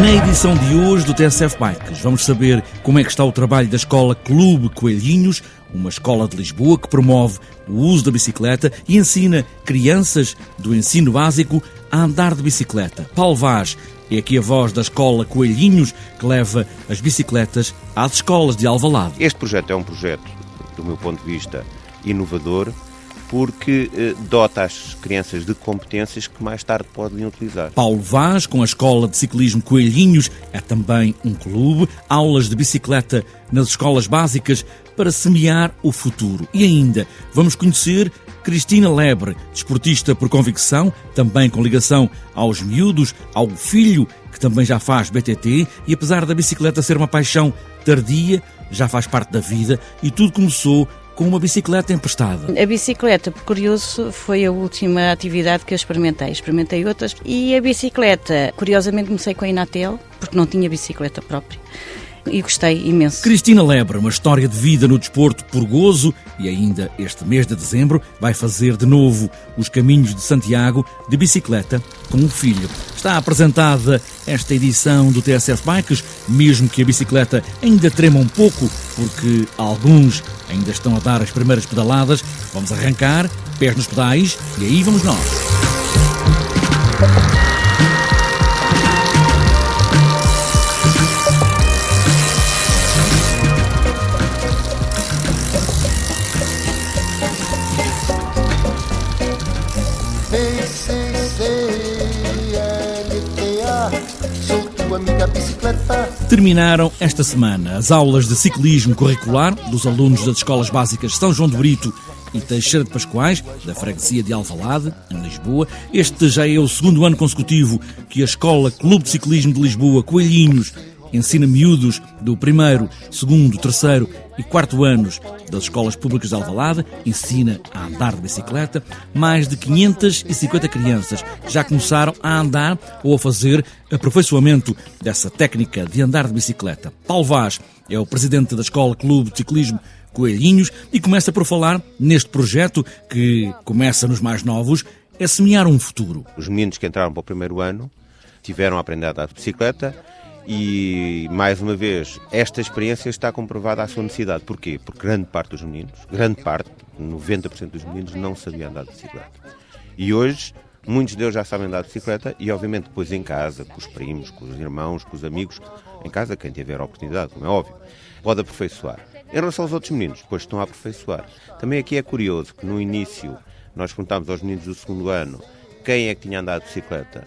Na edição de hoje do TSF Bikes, vamos saber como é que está o trabalho da escola Clube Coelhinhos, uma escola de Lisboa que promove o uso da bicicleta e ensina crianças do ensino básico a andar de bicicleta. Paulo Vaz é aqui a voz da escola Coelhinhos que leva as bicicletas às escolas de Alvalade. Este projeto é um projeto, do meu ponto de vista, inovador porque eh, dota as crianças de competências que mais tarde podem utilizar. Paulo Vaz, com a Escola de Ciclismo Coelhinhos, é também um clube, aulas de bicicleta nas escolas básicas para semear o futuro. E ainda vamos conhecer Cristina Lebre, desportista por convicção, também com ligação aos miúdos, ao filho, que também já faz BTT, e apesar da bicicleta ser uma paixão tardia, já faz parte da vida e tudo começou com uma bicicleta emprestada. A bicicleta, por curioso, foi a última atividade que eu experimentei. Experimentei outras e a bicicleta, curiosamente, comecei com a Inatel, porque não tinha bicicleta própria e gostei imenso. Cristina Lebre, uma história de vida no desporto por gozo e ainda este mês de dezembro vai fazer de novo os caminhos de Santiago de bicicleta com o filho. Está apresentada esta edição do TSF Bikes, mesmo que a bicicleta ainda trema um pouco, porque alguns ainda estão a dar as primeiras pedaladas. Vamos arrancar, pés nos pedais e aí vamos nós. Terminaram esta semana as aulas de ciclismo curricular dos alunos das escolas básicas São João do Brito e Teixeira de Pascoais, da freguesia de Alvalade, em Lisboa. Este já é o segundo ano consecutivo que a Escola Clube de Ciclismo de Lisboa, Coelhinhos, ensina miúdos do primeiro, segundo, terceiro e quarto anos das escolas públicas de Alvalade, ensina a andar de bicicleta. Mais de 550 crianças já começaram a andar ou a fazer aperfeiçoamento dessa técnica de andar de bicicleta. Paulo Vaz é o presidente da Escola Clube de Ciclismo Coelhinhos e começa por falar neste projeto que começa nos mais novos, é semear um futuro. Os meninos que entraram para o primeiro ano tiveram a aprender a andar de bicicleta, e, mais uma vez, esta experiência está comprovada à sua necessidade. Porquê? Porque grande parte dos meninos, grande parte, 90% dos meninos, não sabia andar de bicicleta. E hoje, muitos deles já sabem andar de bicicleta e, obviamente, depois em casa, com os primos, com os irmãos, com os amigos, em casa, quem tiver a oportunidade, como é óbvio, pode aperfeiçoar. Em relação aos outros meninos, depois estão a aperfeiçoar. Também aqui é curioso que no início nós perguntámos aos meninos do segundo ano quem é que tinha andado de bicicleta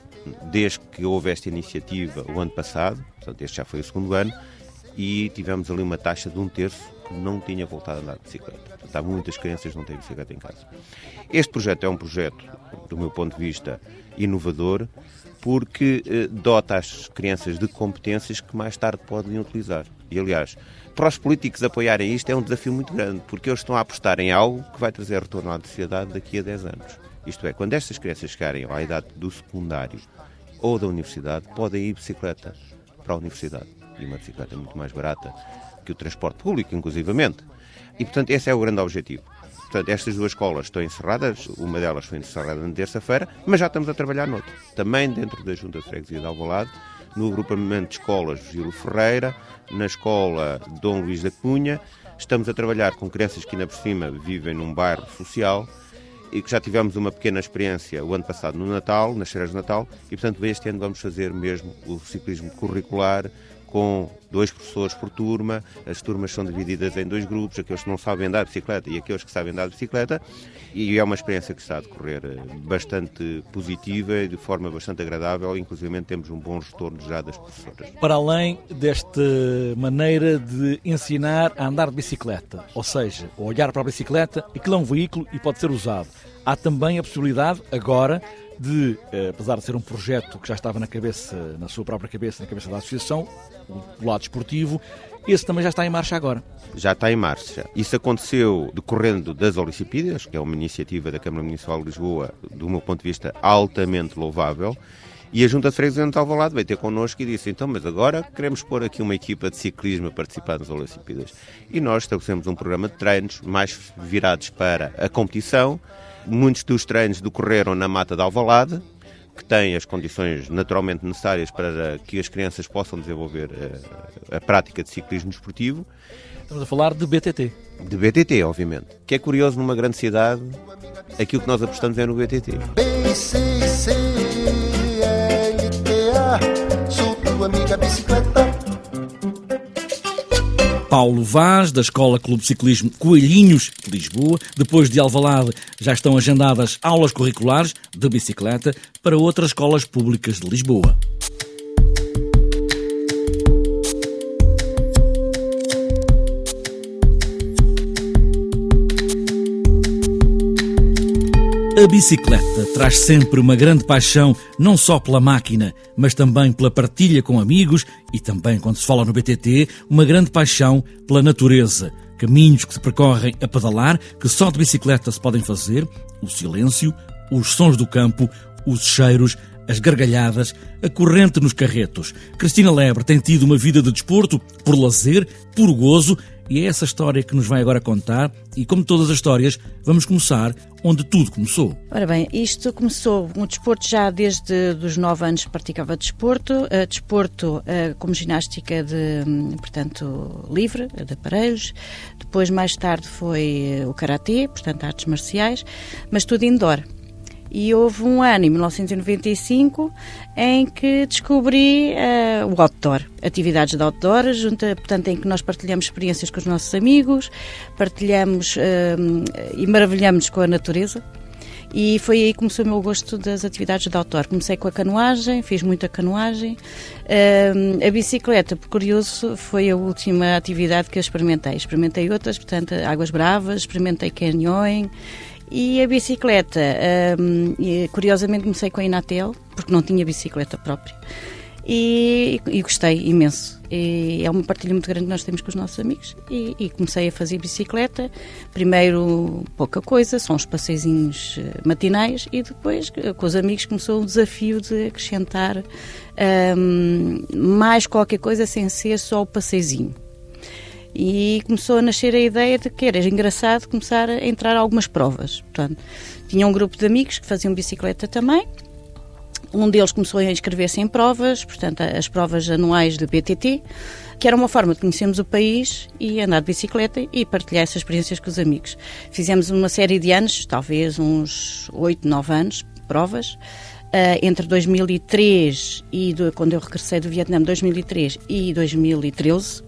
desde que houve esta iniciativa o ano passado, portanto este já foi o segundo ano, e tivemos ali uma taxa de um terço que não tinha voltado a andar de bicicleta. Portanto, há muitas crianças que não têm bicicleta em casa. Este projeto é um projeto, do meu ponto de vista, inovador, porque eh, dota as crianças de competências que mais tarde podem utilizar. E, aliás, para os políticos apoiarem isto é um desafio muito grande, porque eles estão a apostar em algo que vai trazer retorno à sociedade daqui a 10 anos. Isto é, quando estas crianças chegarem à idade do secundário ou da universidade, podem ir bicicleta para a universidade. E uma bicicleta é muito mais barata que o transporte público, inclusivamente. E, portanto, esse é o grande objetivo. Portanto, estas duas escolas estão encerradas, uma delas foi encerrada na terça-feira, mas já estamos a trabalhar noutra. Também dentro da Junta de Freguesia de Alvalade, no agrupamento de escolas Giro Ferreira, na escola Dom Luís da Cunha, estamos a trabalhar com crianças que ainda por cima vivem num bairro social e que já tivemos uma pequena experiência o ano passado no Natal, nas feiras de Natal, e portanto este ano vamos fazer mesmo o ciclismo curricular com dois professores por turma, as turmas são divididas em dois grupos, aqueles que não sabem andar de bicicleta e aqueles que sabem andar de bicicleta, e é uma experiência que está a decorrer eh, bastante positiva e de forma bastante agradável, inclusive temos um bom retorno já das professoras. Para além desta maneira de ensinar a andar de bicicleta, ou seja, olhar para a bicicleta, aquilo é um veículo e pode ser usado. Há também a possibilidade, agora, de, eh, apesar de ser um projeto que já estava na cabeça, na sua própria cabeça, na cabeça da associação, o lado esportivo, esse também já está em marcha agora. Já está em marcha. Isso aconteceu decorrendo das Olimpíadas, que é uma iniciativa da Câmara Municipal de Lisboa, do meu ponto de vista, altamente louvável. E a Junta de Freguesia de Alvalade veio ter connosco e disse, então, mas agora queremos pôr aqui uma equipa de ciclismo a participar das Olimpíadas. E nós estabelecemos um programa de treinos mais virados para a competição, Muitos dos treinos decorreram na Mata de Alvalade, que tem as condições naturalmente necessárias para que as crianças possam desenvolver a, a prática de ciclismo desportivo. Estamos a falar de BTT. De BTT, obviamente. Que é curioso numa grande cidade, aquilo que nós apostamos é no BTT. sou tua amiga bicicleta. Paulo Vaz, da Escola Clube Ciclismo Coelhinhos de Lisboa. Depois de Alvalade, já estão agendadas aulas curriculares de bicicleta para outras escolas públicas de Lisboa. A bicicleta traz sempre uma grande paixão, não só pela máquina, mas também pela partilha com amigos e também, quando se fala no BTT, uma grande paixão pela natureza. Caminhos que se percorrem a pedalar, que só de bicicleta se podem fazer, o silêncio, os sons do campo, os cheiros, as gargalhadas, a corrente nos carretos. Cristina Lebre tem tido uma vida de desporto, por lazer, por gozo e é essa história que nos vai agora contar. E como todas as histórias, vamos começar onde tudo começou. Ora bem, isto começou no desporto já desde os 9 anos praticava desporto, uh, desporto uh, como ginástica de, hum, portanto, livre, de aparelhos. Depois, mais tarde, foi o karatê, portanto, artes marciais, mas tudo indoor. E houve um ano, em 1995, em que descobri uh, o outdoor, atividades de outdoor, junto, portanto, em que nós partilhamos experiências com os nossos amigos, partilhamos uh, e maravilhamos com a natureza. E foi aí que começou o meu gosto das atividades de outdoor. Comecei com a canoagem, fiz muita canoagem. Uh, a bicicleta, por curioso, foi a última atividade que eu experimentei. Experimentei outras, portanto, águas bravas, experimentei canyoning e a bicicleta, um, curiosamente comecei com a Inatel, porque não tinha bicicleta própria. E, e, gostei imenso. E é uma partilha muito grande que nós temos com os nossos amigos. E, e, comecei a fazer bicicleta. Primeiro, pouca coisa, são os passeizinhos eh, matinais, e depois, eh, com os amigos, começou o desafio de acrescentar um, mais qualquer coisa sem ser só o passeizinho. E começou a nascer a ideia de que era engraçado começar a entrar algumas provas. Portanto, tinha um grupo de amigos que faziam bicicleta também. Um deles começou a inscrever-se em provas, portanto, as provas anuais de BTT, que era uma forma de conhecermos o país e andar de bicicleta e partilhar essas experiências com os amigos. Fizemos uma série de anos, talvez uns 8, 9 anos, provas, Uh, entre 2003 e do, quando eu regressei do Vietnã, 2003 e 2013.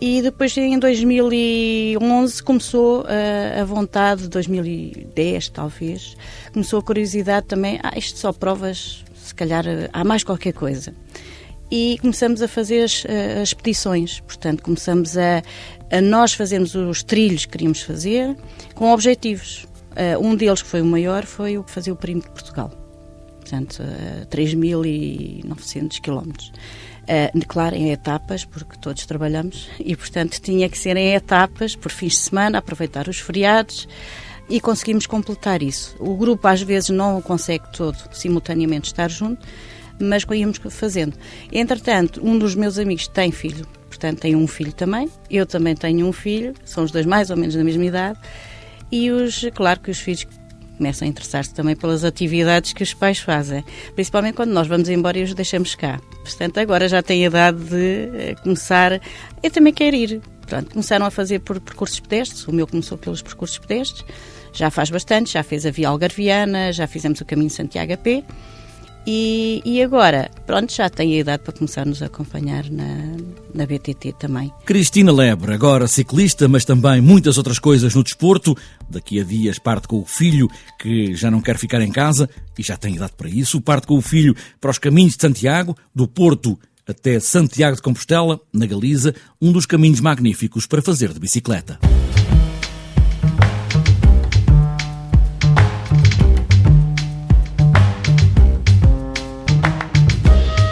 E depois em 2011 começou uh, a vontade, 2010 talvez, começou a curiosidade também, ah, isto só provas, se calhar há mais qualquer coisa. E começamos a fazer as, uh, as petições, portanto começamos a, a nós fazermos os trilhos que queríamos fazer com objetivos. Uh, um deles, que foi o maior, foi o fazer o perímetro de Portugal, portanto uh, 3.900 quilómetros. Uh, claro, em etapas, porque todos trabalhamos, e portanto tinha que ser em etapas, por fins de semana, aproveitar os feriados e conseguimos completar isso. O grupo às vezes não consegue todo simultaneamente estar junto, mas íamos fazendo. Entretanto, um dos meus amigos tem filho, portanto tem um filho também, eu também tenho um filho, são os dois mais ou menos da mesma idade, e os, claro que os filhos começam a interessar-se também pelas atividades que os pais fazem, principalmente quando nós vamos embora e os deixamos cá. Portanto, agora já têm a idade de eh, começar. Eu também quero ir. Portanto, começaram a fazer por percursos pedestres, o meu começou pelos percursos pedestres, já faz bastante, já fez a Via Algarviana, já fizemos o caminho Santiago pé. E, e, agora, pronto, já tem a idade para começar a nos acompanhar na, na BTT também. Cristina Lebre, agora ciclista, mas também muitas outras coisas no desporto. Daqui a dias parte com o filho, que já não quer ficar em casa e já tem idade para isso. Parte com o filho para os caminhos de Santiago, do Porto até Santiago de Compostela, na Galiza, um dos caminhos magníficos para fazer de bicicleta.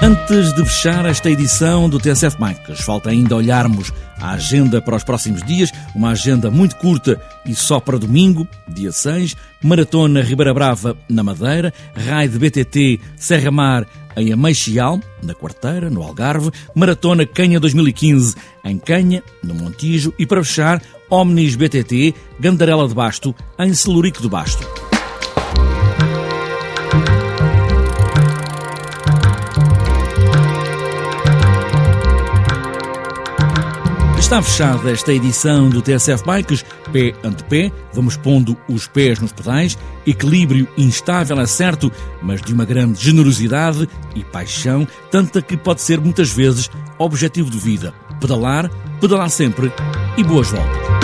Antes de fechar esta edição do TSF Bikes, falta ainda olharmos a agenda para os próximos dias, uma agenda muito curta e só para domingo, dia 6, Maratona Ribeira Brava na Madeira, Raid BTT Serra Mar em Ameixial, na Quarteira, no Algarve, Maratona Canha 2015 em Canha, no Montijo e para fechar, Omnis BTT Gandarela de Basto em Celurico de Basto. Está fechada esta edição do TSF Bikes, pé ante pé, vamos pondo os pés nos pedais, equilíbrio instável é certo, mas de uma grande generosidade e paixão, tanta que pode ser muitas vezes objetivo de vida. Pedalar, pedalar sempre e boas voltas.